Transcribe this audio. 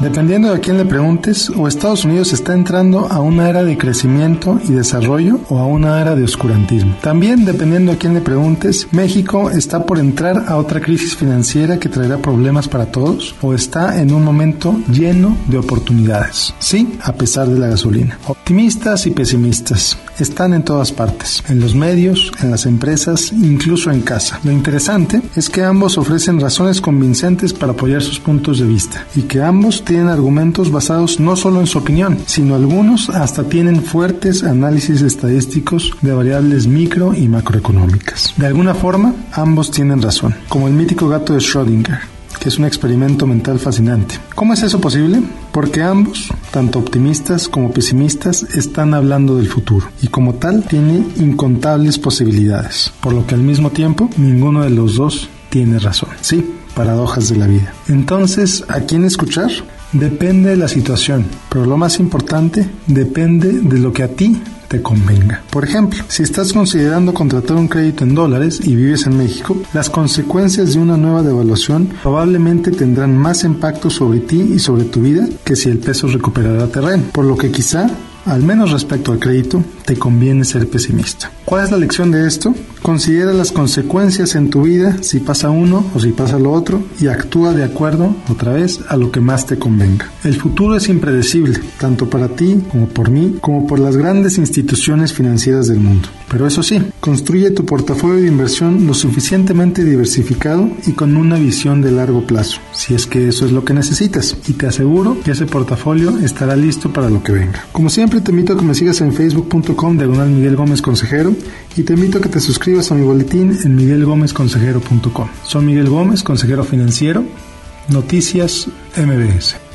Dependiendo de quién le preguntes, o Estados Unidos está entrando a una era de crecimiento y desarrollo o a una era de oscurantismo. También, dependiendo a quién le preguntes, México está por entrar a otra crisis financiera que traerá problemas para todos o está en un momento lleno de oportunidades. Sí, a pesar de la gasolina. Optimistas y pesimistas están en todas partes, en los medios, en las empresas, incluso en casa. Lo interesante es que ambos ofrecen razones convincentes para apoyar sus puntos de vista y que ambos tienen argumentos basados no solo en su opinión, sino algunos hasta tienen fuertes análisis estadísticos de variables micro y macroeconómicas. De alguna forma, ambos tienen razón, como el mítico gato de Schrödinger que es un experimento mental fascinante. ¿Cómo es eso posible? Porque ambos, tanto optimistas como pesimistas, están hablando del futuro y como tal tiene incontables posibilidades, por lo que al mismo tiempo ninguno de los dos tiene razón. Sí, paradojas de la vida. Entonces, ¿a quién escuchar? Depende de la situación, pero lo más importante, depende de lo que a ti te convenga. Por ejemplo, si estás considerando contratar un crédito en dólares y vives en México, las consecuencias de una nueva devaluación probablemente tendrán más impacto sobre ti y sobre tu vida que si el peso recuperará terreno, por lo que quizá al menos respecto al crédito, te conviene ser pesimista. ¿Cuál es la lección de esto? Considera las consecuencias en tu vida si pasa uno o si pasa lo otro y actúa de acuerdo, otra vez, a lo que más te convenga. El futuro es impredecible, tanto para ti como por mí, como por las grandes instituciones financieras del mundo. Pero eso sí, construye tu portafolio de inversión lo suficientemente diversificado y con una visión de largo plazo, si es que eso es lo que necesitas. Y te aseguro que ese portafolio estará listo para lo que venga. Como siempre, te invito a que me sigas en facebook.com diagonal Miguel Gómez Consejero y te invito a que te suscribas a mi boletín en miguelgomezconsejero.com. Soy Miguel Gómez, consejero financiero. Noticias MBS.